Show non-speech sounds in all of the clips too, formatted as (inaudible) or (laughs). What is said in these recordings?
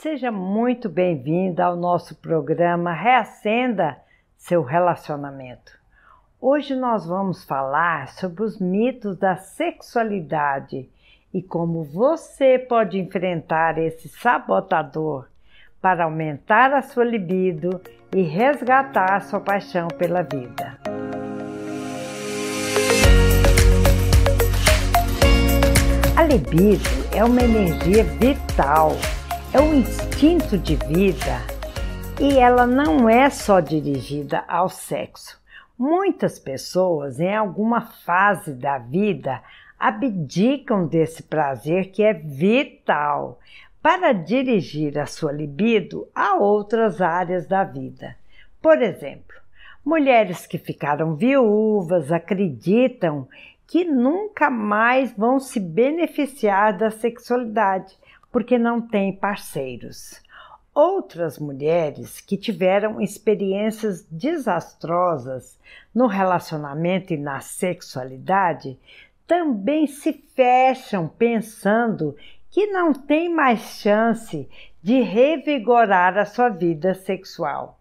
Seja muito bem-vinda ao nosso programa Reacenda seu relacionamento. Hoje nós vamos falar sobre os mitos da sexualidade e como você pode enfrentar esse sabotador para aumentar a sua libido e resgatar a sua paixão pela vida. A libido é uma energia vital é um instinto de vida e ela não é só dirigida ao sexo. Muitas pessoas, em alguma fase da vida, abdicam desse prazer que é vital para dirigir a sua libido a outras áreas da vida. Por exemplo, mulheres que ficaram viúvas acreditam que nunca mais vão se beneficiar da sexualidade porque não têm parceiros. Outras mulheres que tiveram experiências desastrosas no relacionamento e na sexualidade também se fecham pensando que não tem mais chance de revigorar a sua vida sexual.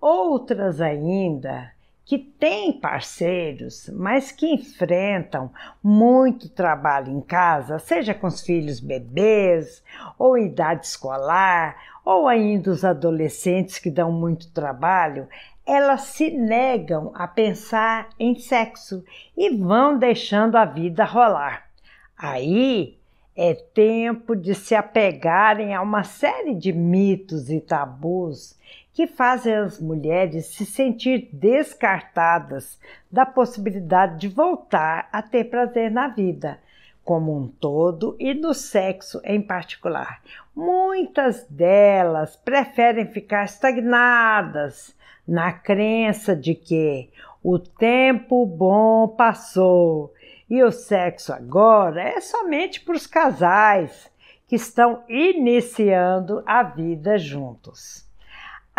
Outras ainda que têm parceiros, mas que enfrentam muito trabalho em casa, seja com os filhos bebês, ou idade escolar, ou ainda os adolescentes que dão muito trabalho, elas se negam a pensar em sexo e vão deixando a vida rolar. Aí é tempo de se apegarem a uma série de mitos e tabus que fazem as mulheres se sentir descartadas da possibilidade de voltar a ter prazer na vida, como um todo e no sexo em particular. Muitas delas preferem ficar estagnadas na crença de que o tempo bom passou e o sexo agora é somente para os casais que estão iniciando a vida juntos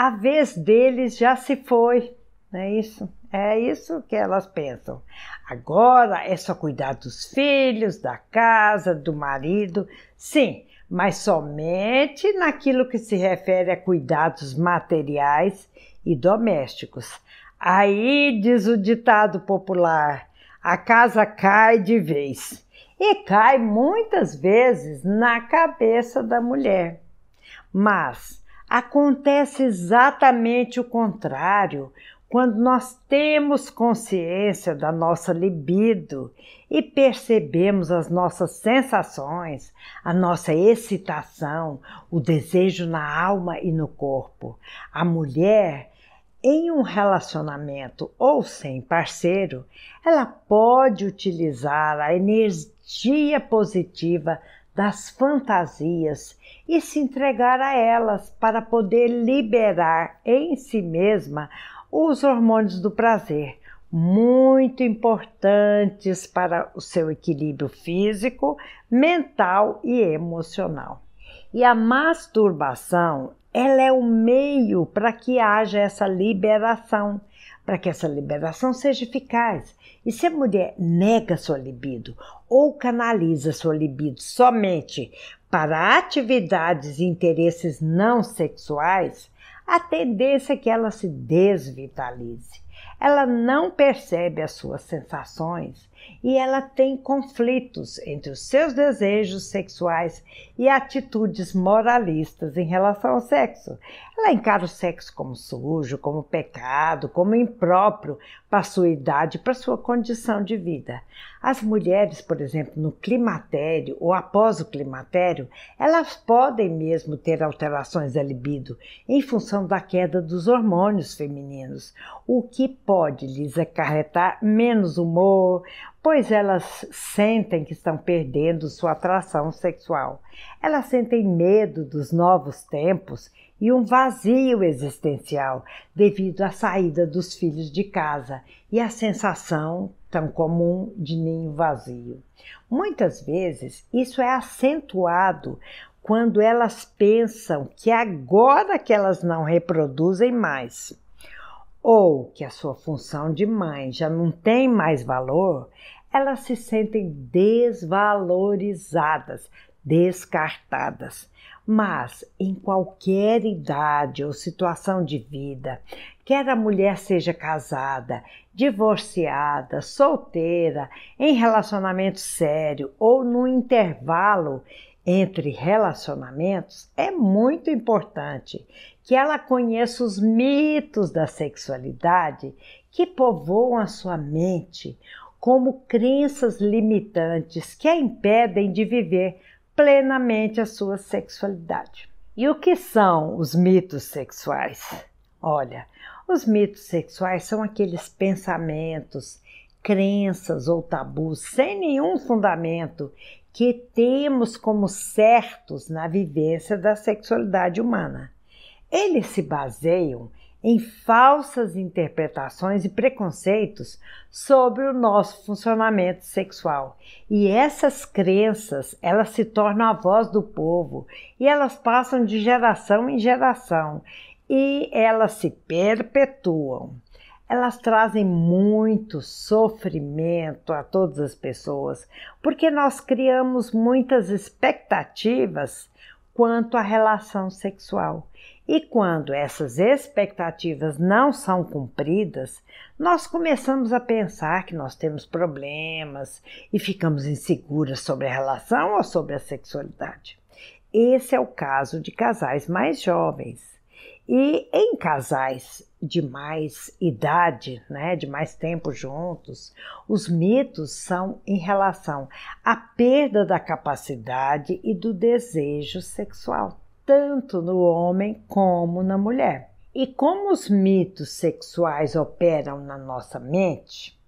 a vez deles já se foi, não é isso? É isso que elas pensam. Agora é só cuidar dos filhos, da casa, do marido. Sim, mas somente naquilo que se refere a cuidados materiais e domésticos. Aí diz o ditado popular: a casa cai de vez. E cai muitas vezes na cabeça da mulher. Mas Acontece exatamente o contrário quando nós temos consciência da nossa libido e percebemos as nossas sensações, a nossa excitação, o desejo na alma e no corpo. A mulher, em um relacionamento ou sem parceiro, ela pode utilizar a energia positiva das fantasias e se entregar a elas para poder liberar em si mesma os hormônios do prazer, muito importantes para o seu equilíbrio físico, mental e emocional. E a masturbação, ela é o meio para que haja essa liberação, para que essa liberação seja eficaz. E se a mulher nega sua libido ou canaliza sua libido somente para atividades e interesses não sexuais, a tendência é que ela se desvitalize. Ela não percebe as suas sensações e ela tem conflitos entre os seus desejos sexuais e atitudes moralistas em relação ao sexo. Ela encara o sexo como sujo, como pecado, como impróprio para sua idade, para sua condição de vida. As mulheres, por exemplo, no climatério ou após o climatério, elas podem mesmo ter alterações da libido em função da queda dos hormônios femininos, o que pode lhes acarretar menos humor, pois elas sentem que estão perdendo sua atração sexual. Elas sentem medo dos novos tempos e um vazio existencial devido à saída dos filhos de casa e a sensação tão comum de ninho vazio. Muitas vezes isso é acentuado quando elas pensam que agora que elas não reproduzem mais ou que a sua função de mãe já não tem mais valor, elas se sentem desvalorizadas, descartadas. Mas em qualquer idade ou situação de vida, quer a mulher seja casada, divorciada, solteira, em relacionamento sério ou no intervalo entre relacionamentos, é muito importante que ela conheça os mitos da sexualidade que povoam a sua mente como crenças limitantes que a impedem de viver plenamente a sua sexualidade. E o que são os mitos sexuais? Olha, os mitos sexuais são aqueles pensamentos, crenças ou tabus sem nenhum fundamento que temos como certos na vivência da sexualidade humana. Eles se baseiam em falsas interpretações e preconceitos sobre o nosso funcionamento sexual. E essas crenças, elas se tornam a voz do povo e elas passam de geração em geração e elas se perpetuam. Elas trazem muito sofrimento a todas as pessoas, porque nós criamos muitas expectativas quanto à relação sexual. E quando essas expectativas não são cumpridas, nós começamos a pensar que nós temos problemas e ficamos inseguras sobre a relação ou sobre a sexualidade. Esse é o caso de casais mais jovens. E em casais de mais idade, né, de mais tempo juntos, os mitos são em relação à perda da capacidade e do desejo sexual tanto no homem como na mulher. E como os mitos sexuais operam na nossa mente,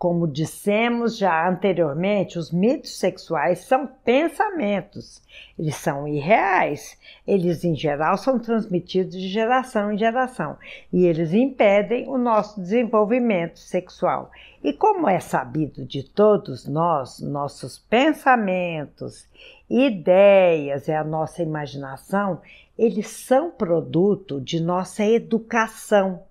como dissemos já anteriormente, os mitos sexuais são pensamentos, eles são irreais, eles em geral são transmitidos de geração em geração. E eles impedem o nosso desenvolvimento sexual. E como é sabido de todos nós, nossos pensamentos ideias e a nossa imaginação, eles são produto de nossa educação,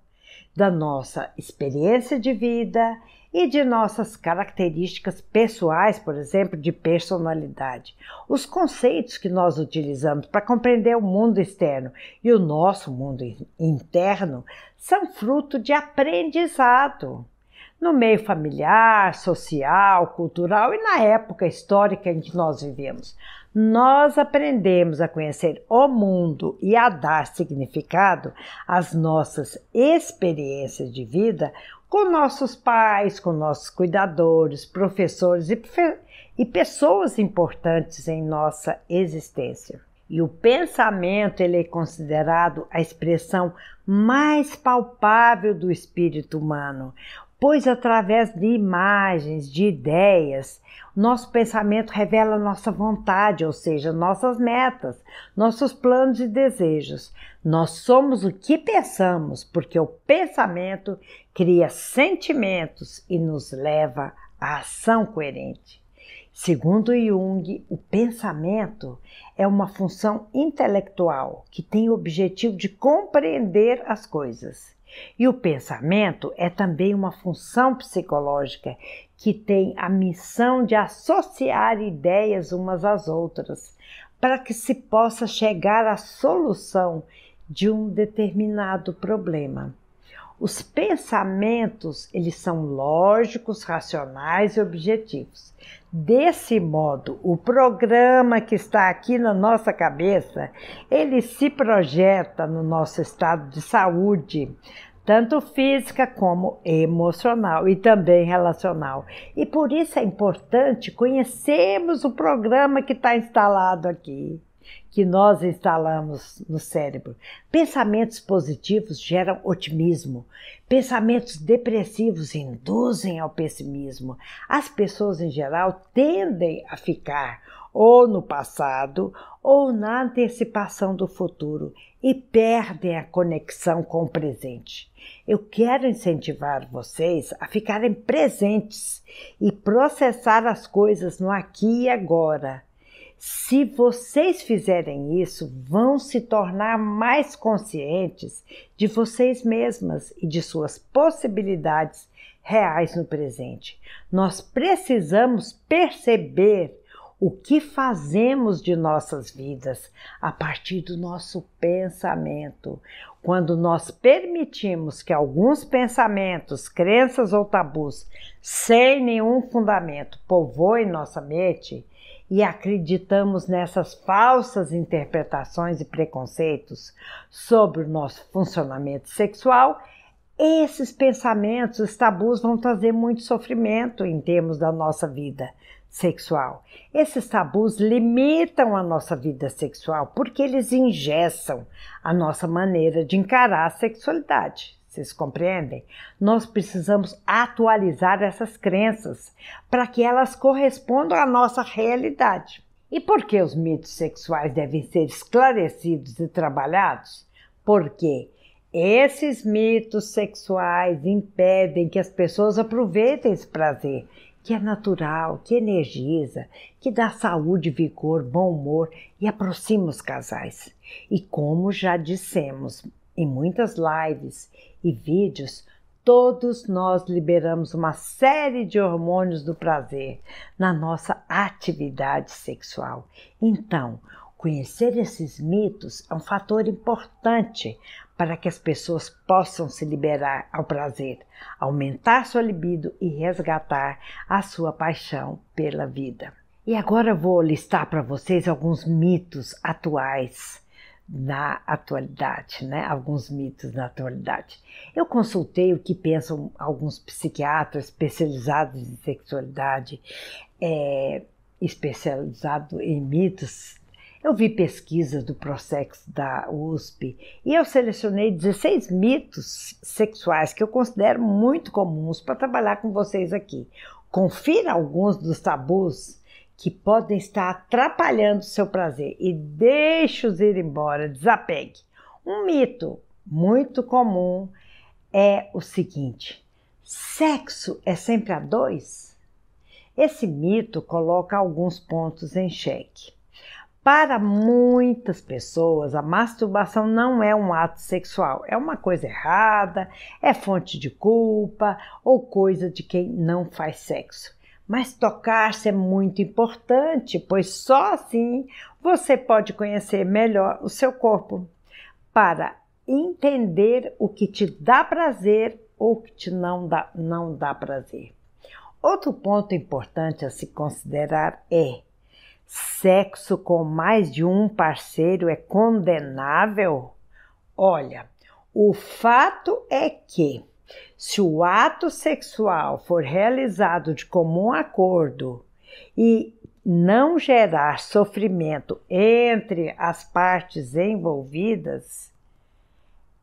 da nossa experiência de vida e de nossas características pessoais, por exemplo, de personalidade. Os conceitos que nós utilizamos para compreender o mundo externo e o nosso mundo interno são fruto de aprendizado no meio familiar, social, cultural e na época histórica em que nós vivemos. Nós aprendemos a conhecer o mundo e a dar significado às nossas experiências de vida com nossos pais, com nossos cuidadores, professores e, e pessoas importantes em nossa existência. E o pensamento ele é considerado a expressão mais palpável do espírito humano, pois através de imagens, de ideias, nosso pensamento revela nossa vontade, ou seja, nossas metas, nossos planos e desejos. Nós somos o que pensamos, porque o pensamento cria sentimentos e nos leva à ação coerente. Segundo Jung, o pensamento é uma função intelectual que tem o objetivo de compreender as coisas. E o pensamento é também uma função psicológica que tem a missão de associar ideias umas às outras, para que se possa chegar à solução de um determinado problema. Os pensamentos, eles são lógicos, racionais e objetivos. Desse modo, o programa que está aqui na nossa cabeça, ele se projeta no nosso estado de saúde, tanto física como emocional e também relacional. E por isso é importante conhecermos o programa que está instalado aqui que nós instalamos no cérebro. Pensamentos positivos geram otimismo, pensamentos depressivos induzem ao pessimismo. As pessoas em geral tendem a ficar ou no passado ou na antecipação do futuro e perdem a conexão com o presente. Eu quero incentivar vocês a ficarem presentes e processar as coisas no aqui e agora se vocês fizerem isso, vão se tornar mais conscientes de vocês mesmas e de suas possibilidades reais no presente. Nós precisamos perceber o que fazemos de nossas vidas a partir do nosso pensamento. Quando nós permitimos que alguns pensamentos, crenças ou tabus, sem nenhum fundamento, povoem nossa mente e acreditamos nessas falsas interpretações e preconceitos sobre o nosso funcionamento sexual, esses pensamentos, os tabus vão trazer muito sofrimento em termos da nossa vida sexual. Esses tabus limitam a nossa vida sexual porque eles engessam a nossa maneira de encarar a sexualidade. Vocês compreendem? Nós precisamos atualizar essas crenças para que elas correspondam à nossa realidade. E por que os mitos sexuais devem ser esclarecidos e trabalhados? Porque esses mitos sexuais impedem que as pessoas aproveitem esse prazer que é natural, que energiza, que dá saúde, vigor, bom humor e aproxima os casais. E como já dissemos em muitas lives e vídeos, todos nós liberamos uma série de hormônios do prazer na nossa atividade sexual. Então, conhecer esses mitos é um fator importante para que as pessoas possam se liberar ao prazer, aumentar sua libido e resgatar a sua paixão pela vida. E agora vou listar para vocês alguns mitos atuais na atualidade, né? Alguns mitos na atualidade. Eu consultei o que pensam alguns psiquiatras especializados em sexualidade, é, especializado em mitos eu vi pesquisas do Prosex da USP e eu selecionei 16 mitos sexuais que eu considero muito comuns para trabalhar com vocês aqui. Confira alguns dos tabus que podem estar atrapalhando o seu prazer e deixe-os ir embora, desapegue. Um mito muito comum é o seguinte: sexo é sempre a dois? Esse mito coloca alguns pontos em xeque. Para muitas pessoas, a masturbação não é um ato sexual, é uma coisa errada, é fonte de culpa ou coisa de quem não faz sexo. Mas tocar-se é muito importante, pois só assim você pode conhecer melhor o seu corpo para entender o que te dá prazer ou o que te não dá, não dá prazer. Outro ponto importante a se considerar é Sexo com mais de um parceiro é condenável? Olha, o fato é que, se o ato sexual for realizado de comum acordo e não gerar sofrimento entre as partes envolvidas,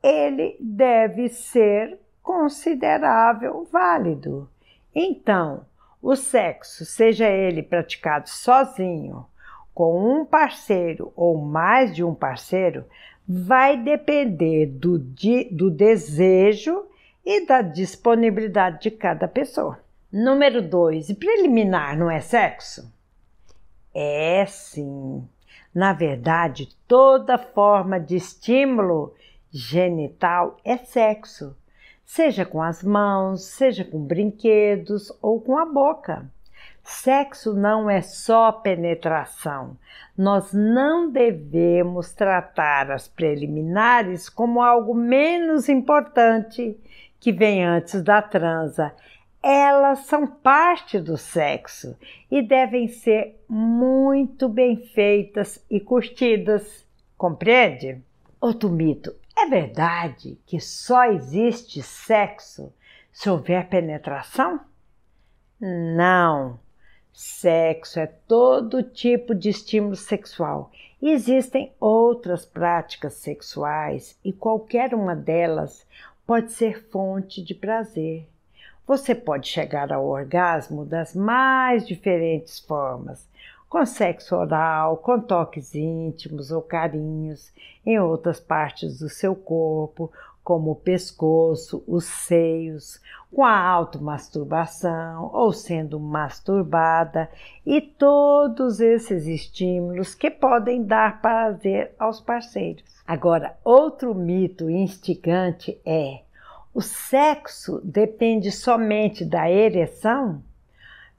ele deve ser considerável válido. Então, o sexo, seja ele praticado sozinho, com um parceiro ou mais de um parceiro, vai depender do, do desejo e da disponibilidade de cada pessoa. Número 2. Preliminar não é sexo? É sim. Na verdade, toda forma de estímulo genital é sexo seja com as mãos, seja com brinquedos ou com a boca. Sexo não é só penetração. Nós não devemos tratar as preliminares como algo menos importante que vem antes da transa. Elas são parte do sexo e devem ser muito bem feitas e curtidas. Compreende? Outro mito é verdade que só existe sexo se houver penetração? Não. Sexo é todo tipo de estímulo sexual. Existem outras práticas sexuais e qualquer uma delas pode ser fonte de prazer. Você pode chegar ao orgasmo das mais diferentes formas, com sexo oral, com toques íntimos ou carinhos em outras partes do seu corpo, como o pescoço, os seios, com a automasturbação ou sendo masturbada e todos esses estímulos que podem dar prazer aos parceiros. Agora, outro mito instigante é: o sexo depende somente da ereção?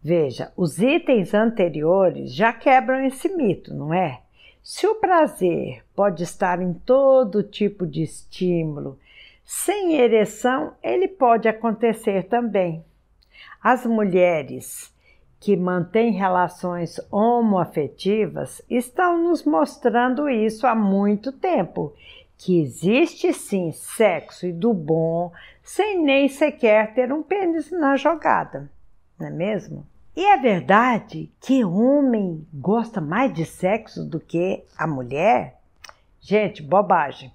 Veja, os itens anteriores já quebram esse mito, não é? Se o prazer pode estar em todo tipo de estímulo, sem ereção, ele pode acontecer também. As mulheres que mantêm relações homoafetivas estão nos mostrando isso há muito tempo, que existe sim sexo e do bom sem nem sequer ter um pênis na jogada, não é mesmo? E é verdade que homem gosta mais de sexo do que a mulher? Gente, bobagem.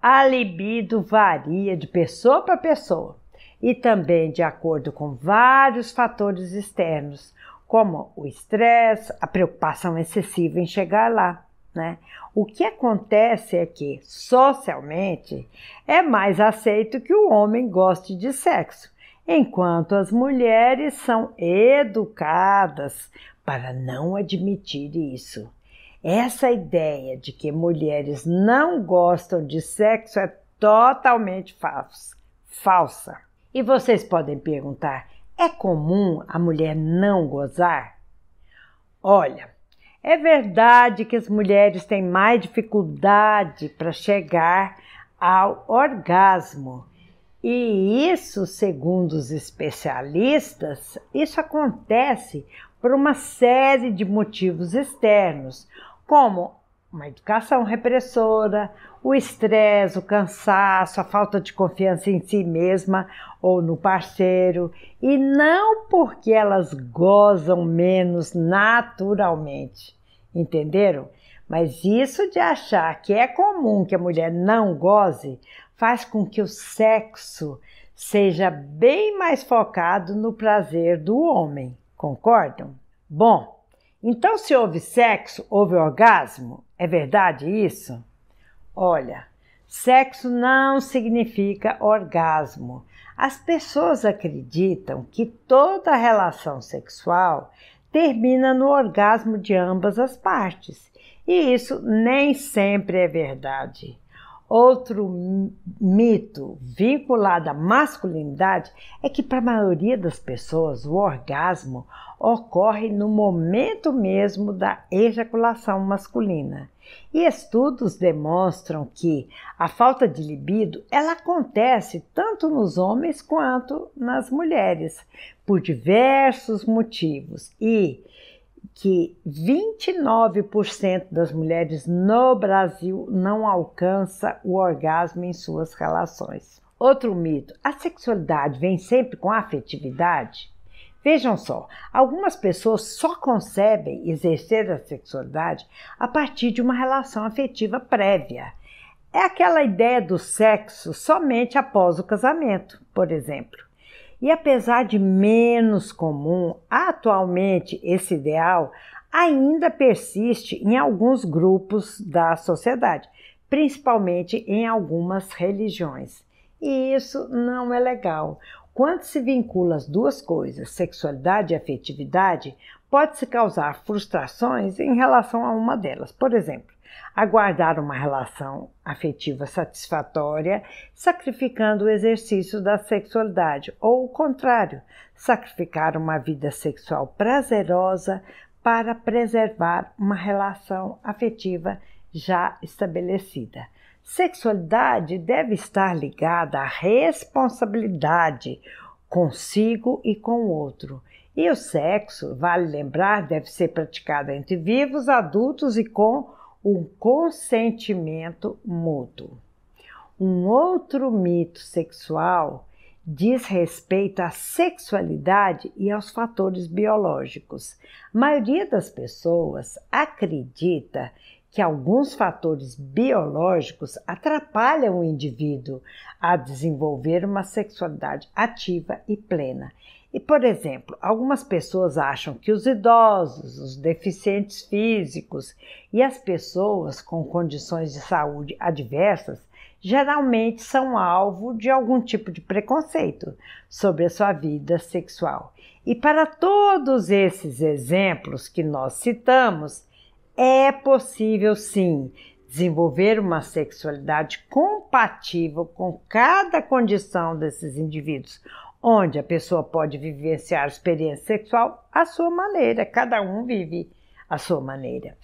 A libido varia de pessoa para pessoa e também de acordo com vários fatores externos, como o estresse, a preocupação excessiva em chegar lá. Né? O que acontece é que, socialmente, é mais aceito que o homem goste de sexo, enquanto as mulheres são educadas para não admitir isso. Essa ideia de que mulheres não gostam de sexo é totalmente falsa. falsa. E vocês podem perguntar: é comum a mulher não gozar? Olha, é verdade que as mulheres têm mais dificuldade para chegar ao orgasmo. E isso, segundo os especialistas, isso acontece por uma série de motivos externos, como uma educação repressora, o estresse, o cansaço, a falta de confiança em si mesma ou no parceiro, e não porque elas gozam menos naturalmente, entenderam? Mas isso de achar que é comum que a mulher não goze faz com que o sexo seja bem mais focado no prazer do homem, concordam? Bom, então, se houve sexo, houve orgasmo? É verdade isso? Olha, sexo não significa orgasmo. As pessoas acreditam que toda relação sexual termina no orgasmo de ambas as partes, e isso nem sempre é verdade. Outro mito vinculado à masculinidade é que, para a maioria das pessoas, o orgasmo ocorre no momento mesmo da ejaculação masculina. E estudos demonstram que a falta de libido ela acontece tanto nos homens quanto nas mulheres, por diversos motivos. E que 29% das mulheres no Brasil não alcança o orgasmo em suas relações. Outro mito: a sexualidade vem sempre com afetividade? Vejam só, algumas pessoas só concebem exercer a sexualidade a partir de uma relação afetiva prévia. É aquela ideia do sexo somente após o casamento, por exemplo. E apesar de menos comum, atualmente esse ideal ainda persiste em alguns grupos da sociedade, principalmente em algumas religiões. E isso não é legal. Quando se vincula as duas coisas, sexualidade e afetividade, pode-se causar frustrações em relação a uma delas. Por exemplo, aguardar uma relação afetiva satisfatória, sacrificando o exercício da sexualidade, ou o contrário, sacrificar uma vida sexual prazerosa para preservar uma relação afetiva já estabelecida. Sexualidade deve estar ligada à responsabilidade consigo e com o outro. E o sexo, vale lembrar, deve ser praticado entre vivos, adultos e com o consentimento mútuo. Um outro mito sexual diz respeito à sexualidade e aos fatores biológicos. A maioria das pessoas acredita que alguns fatores biológicos atrapalham o indivíduo a desenvolver uma sexualidade ativa e plena. E, por exemplo, algumas pessoas acham que os idosos, os deficientes físicos e as pessoas com condições de saúde adversas geralmente são alvo de algum tipo de preconceito sobre a sua vida sexual. E para todos esses exemplos que nós citamos, é possível sim desenvolver uma sexualidade compatível com cada condição desses indivíduos, onde a pessoa pode vivenciar a experiência sexual à sua maneira, cada um vive à sua maneira.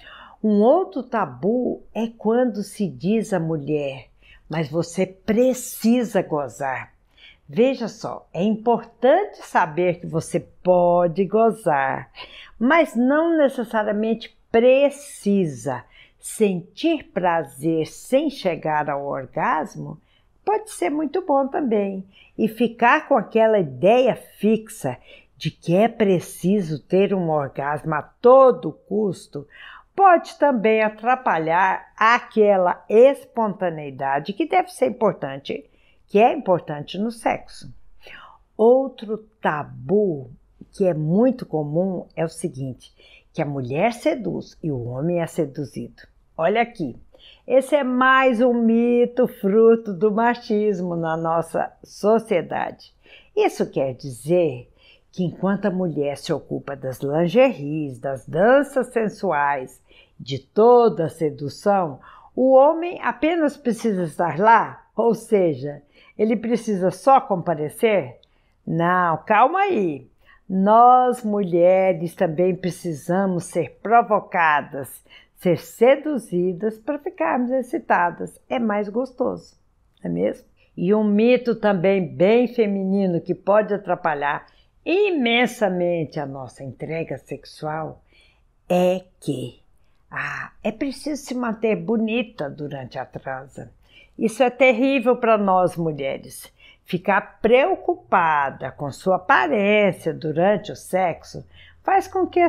Um outro tabu é quando se diz à mulher, mas você precisa gozar. Veja só, é importante saber que você pode gozar, mas não necessariamente precisa. Sentir prazer sem chegar ao orgasmo pode ser muito bom também. E ficar com aquela ideia fixa de que é preciso ter um orgasmo a todo custo pode também atrapalhar aquela espontaneidade que deve ser importante, que é importante no sexo. Outro tabu que é muito comum é o seguinte: que a mulher seduz e o homem é seduzido. Olha aqui, esse é mais um mito fruto do machismo na nossa sociedade. Isso quer dizer que enquanto a mulher se ocupa das lingeries, das danças sensuais, de toda a sedução, o homem apenas precisa estar lá, ou seja, ele precisa só comparecer? Não, calma aí. Nós mulheres também precisamos ser provocadas, ser seduzidas para ficarmos excitadas. É mais gostoso, não é mesmo? E um mito também bem feminino que pode atrapalhar imensamente a nossa entrega sexual é que ah, é preciso se manter bonita durante a transa. Isso é terrível para nós mulheres. Ficar preocupada com sua aparência durante o sexo faz com que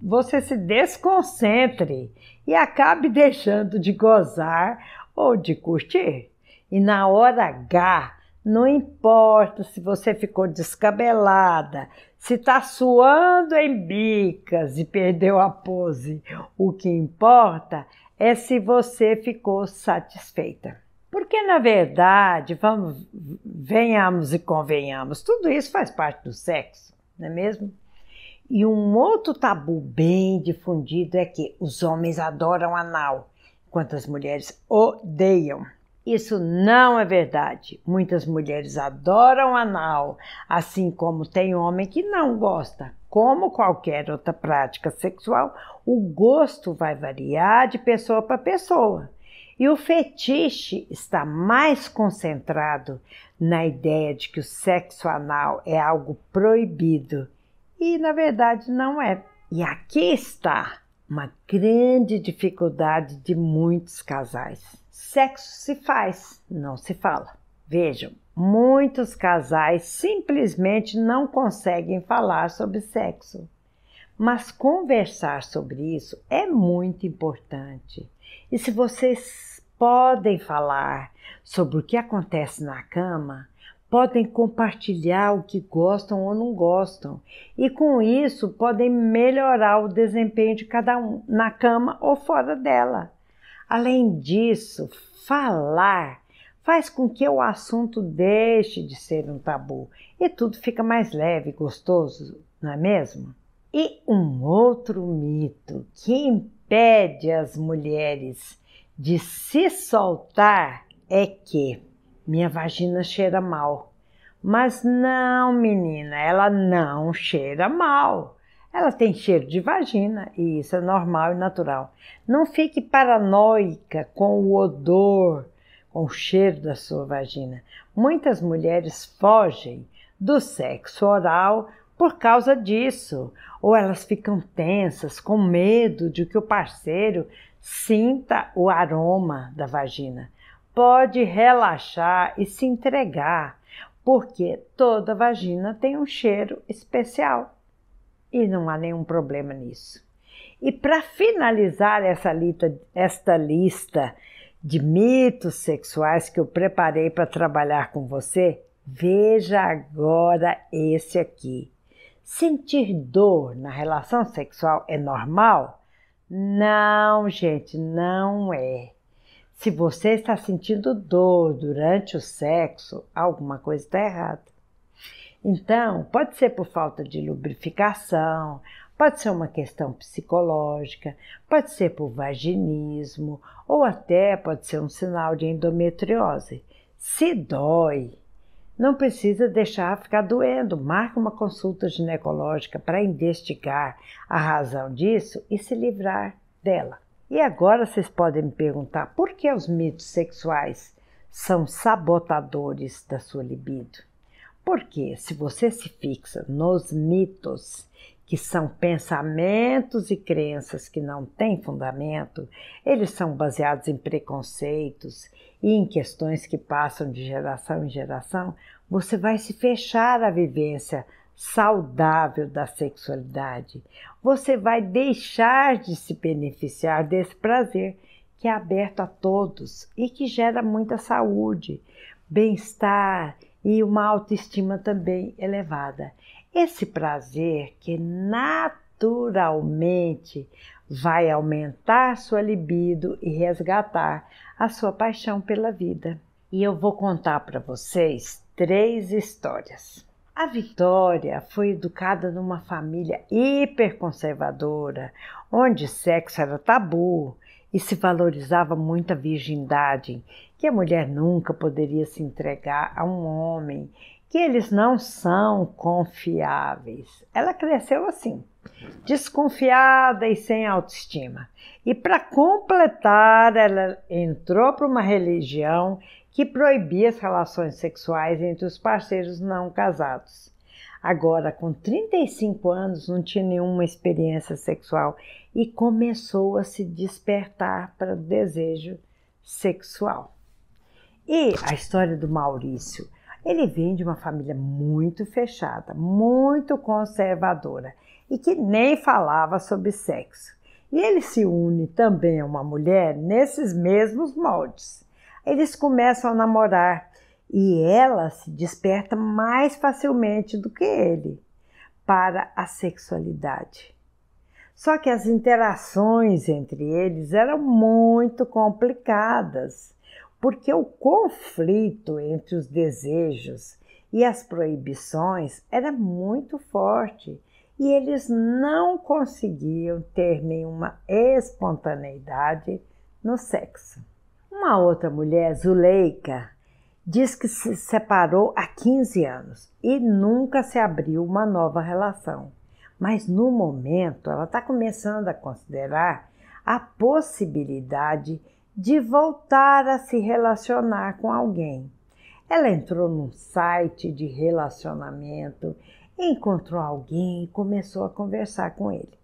você se desconcentre e acabe (laughs) deixando de gozar ou de curtir. E na hora H, não importa se você ficou descabelada, se está suando em bicas e perdeu a pose, o que importa é se você ficou satisfeita. Porque, na verdade, vamos, venhamos e convenhamos, tudo isso faz parte do sexo, não é mesmo? E um outro tabu bem difundido é que os homens adoram anal, enquanto as mulheres odeiam. Isso não é verdade. Muitas mulheres adoram anal, assim como tem homem que não gosta. Como qualquer outra prática sexual, o gosto vai variar de pessoa para pessoa. E o fetiche está mais concentrado na ideia de que o sexo anal é algo proibido e na verdade não é. E aqui está uma grande dificuldade de muitos casais. Sexo se faz, não se fala. Vejam, muitos casais simplesmente não conseguem falar sobre sexo. Mas conversar sobre isso é muito importante. E se vocês podem falar sobre o que acontece na cama, podem compartilhar o que gostam ou não gostam, e com isso podem melhorar o desempenho de cada um na cama ou fora dela. Além disso, falar faz com que o assunto deixe de ser um tabu e tudo fica mais leve e gostoso, não é mesmo? E um outro mito que impede as mulheres de se soltar é que minha vagina cheira mal. Mas não, menina, ela não cheira mal. Ela tem cheiro de vagina e isso é normal e natural. Não fique paranoica com o odor, com o cheiro da sua vagina. Muitas mulheres fogem do sexo oral por causa disso, ou elas ficam tensas com medo de que o parceiro sinta o aroma da vagina pode relaxar e se entregar, porque toda vagina tem um cheiro especial e não há nenhum problema nisso. E para finalizar essa lista, esta lista de mitos sexuais que eu preparei para trabalhar com você, veja agora esse aqui. Sentir dor na relação sexual é normal? Não, gente, não é. Se você está sentindo dor durante o sexo, alguma coisa está errada. Então, pode ser por falta de lubrificação, pode ser uma questão psicológica, pode ser por vaginismo ou até pode ser um sinal de endometriose. Se dói, Não precisa deixar ficar doendo. Marque uma consulta ginecológica para investigar a razão disso e se livrar dela. E agora vocês podem me perguntar por que os mitos sexuais são sabotadores da sua libido? Porque se você se fixa nos mitos, que são pensamentos e crenças que não têm fundamento, eles são baseados em preconceitos e em questões que passam de geração em geração, você vai se fechar à vivência saudável da sexualidade. Você vai deixar de se beneficiar desse prazer que é aberto a todos e que gera muita saúde, bem-estar e uma autoestima também elevada. Esse prazer que naturalmente vai aumentar sua libido e resgatar a sua paixão pela vida. E eu vou contar para vocês três histórias. A Vitória foi educada numa família hiperconservadora, onde sexo era tabu e se valorizava muito a virgindade, que a mulher nunca poderia se entregar a um homem, que eles não são confiáveis. Ela cresceu assim, desconfiada e sem autoestima. E para completar, ela entrou para uma religião que proibia as relações sexuais entre os parceiros não casados. Agora, com 35 anos, não tinha nenhuma experiência sexual e começou a se despertar para o desejo sexual. E a história do Maurício? Ele vem de uma família muito fechada, muito conservadora e que nem falava sobre sexo. E ele se une também a uma mulher nesses mesmos moldes. Eles começam a namorar e ela se desperta mais facilmente do que ele para a sexualidade. Só que as interações entre eles eram muito complicadas, porque o conflito entre os desejos e as proibições era muito forte e eles não conseguiam ter nenhuma espontaneidade no sexo. Uma outra mulher, Zuleika, diz que se separou há 15 anos e nunca se abriu uma nova relação. Mas no momento ela está começando a considerar a possibilidade de voltar a se relacionar com alguém. Ela entrou num site de relacionamento, encontrou alguém e começou a conversar com ele.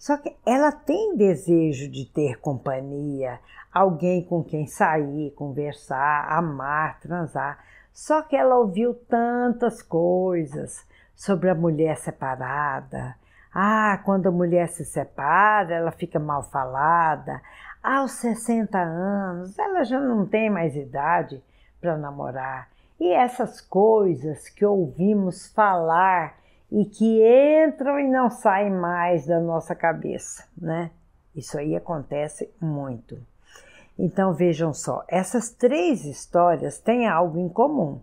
Só que ela tem desejo de ter companhia, alguém com quem sair, conversar, amar, transar. Só que ela ouviu tantas coisas sobre a mulher separada. Ah, quando a mulher se separa, ela fica mal falada. Aos 60 anos, ela já não tem mais idade para namorar. E essas coisas que ouvimos falar e que entram e não saem mais da nossa cabeça, né? Isso aí acontece muito. Então vejam só, essas três histórias têm algo em comum.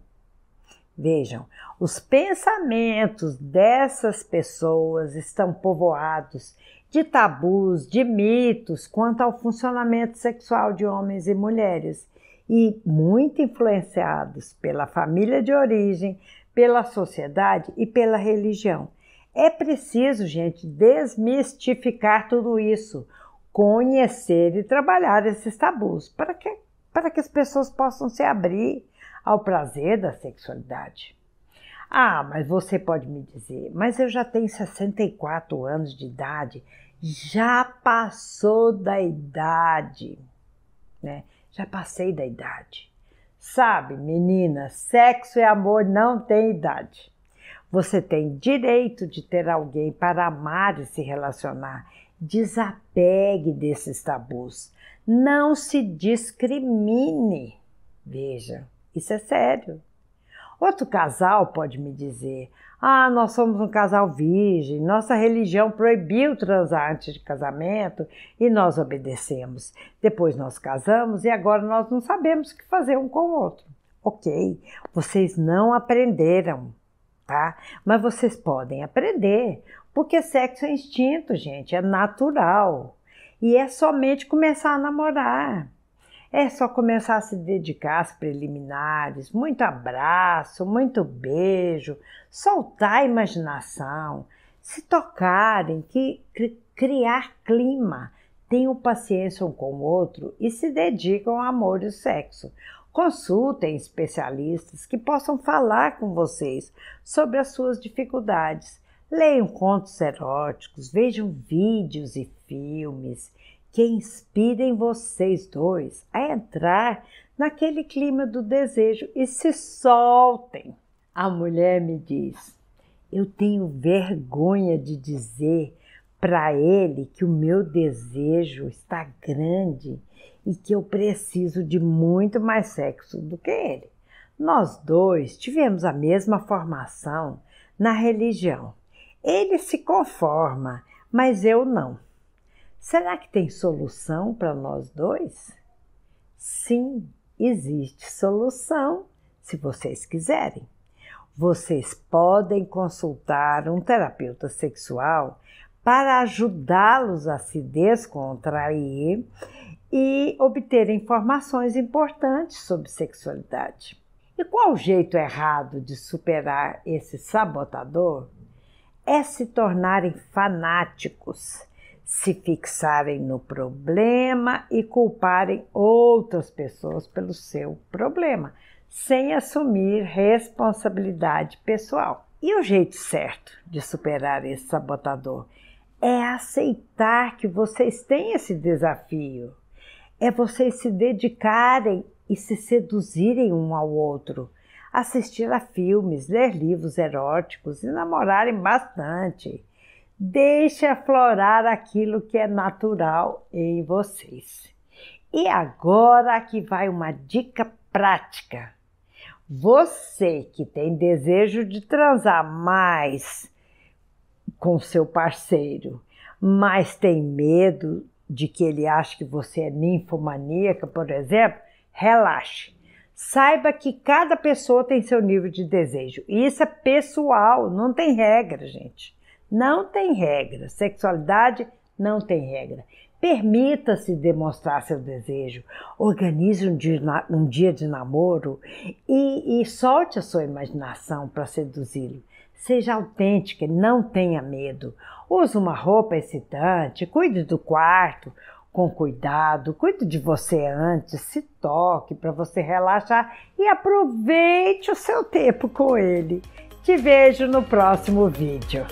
Vejam, os pensamentos dessas pessoas estão povoados de tabus, de mitos quanto ao funcionamento sexual de homens e mulheres e muito influenciados pela família de origem, pela sociedade e pela religião. É preciso, gente, desmistificar tudo isso, conhecer e trabalhar esses tabus para que, para que as pessoas possam se abrir ao prazer da sexualidade. Ah, mas você pode me dizer, mas eu já tenho 64 anos de idade, já passou da idade, né? Já passei da idade. Sabe, menina, sexo e amor não tem idade. Você tem direito de ter alguém para amar e se relacionar. Desapegue desses tabus. Não se discrimine. Veja, isso é sério. Outro casal pode me dizer: ah, nós somos um casal virgem, nossa religião proibiu transar antes de casamento e nós obedecemos. Depois nós casamos e agora nós não sabemos o que fazer um com o outro. Ok, vocês não aprenderam, tá? Mas vocês podem aprender, porque sexo é instinto, gente, é natural. E é somente começar a namorar. É só começar a se dedicar às preliminares, muito abraço, muito beijo, soltar a imaginação, se tocarem, que, criar clima, tenham paciência um com o outro e se dedicam ao amor e ao sexo. Consultem especialistas que possam falar com vocês sobre as suas dificuldades. Leiam contos eróticos, vejam vídeos e filmes que inspirem vocês dois a entrar naquele clima do desejo e se soltem. A mulher me diz: Eu tenho vergonha de dizer para ele que o meu desejo está grande e que eu preciso de muito mais sexo do que ele. Nós dois tivemos a mesma formação na religião. Ele se conforma, mas eu não. Será que tem solução para nós dois? Sim, existe solução, se vocês quiserem. Vocês podem consultar um terapeuta sexual para ajudá-los a se descontrair e obter informações importantes sobre sexualidade. E qual o jeito errado de superar esse sabotador? É se tornarem fanáticos, se fixarem no problema e culparem outras pessoas pelo seu problema, sem assumir responsabilidade pessoal. E o jeito certo de superar esse sabotador é aceitar que vocês têm esse desafio. É vocês se dedicarem e se seduzirem um ao outro, assistir a filmes, ler livros eróticos e namorarem bastante. Deixe aflorar aquilo que é natural em vocês. E agora aqui vai uma dica prática. Você que tem desejo de transar mais, com seu parceiro, mas tem medo de que ele ache que você é ninfomaníaca, por exemplo, relaxe. Saiba que cada pessoa tem seu nível de desejo. E isso é pessoal, não tem regra, gente. Não tem regra. Sexualidade não tem regra. Permita-se demonstrar seu desejo. Organize um dia, um dia de namoro e, e solte a sua imaginação para seduzi-lo. Seja autêntica, não tenha medo. Use uma roupa excitante, cuide do quarto com cuidado, cuide de você antes, se toque para você relaxar e aproveite o seu tempo com ele. Te vejo no próximo vídeo.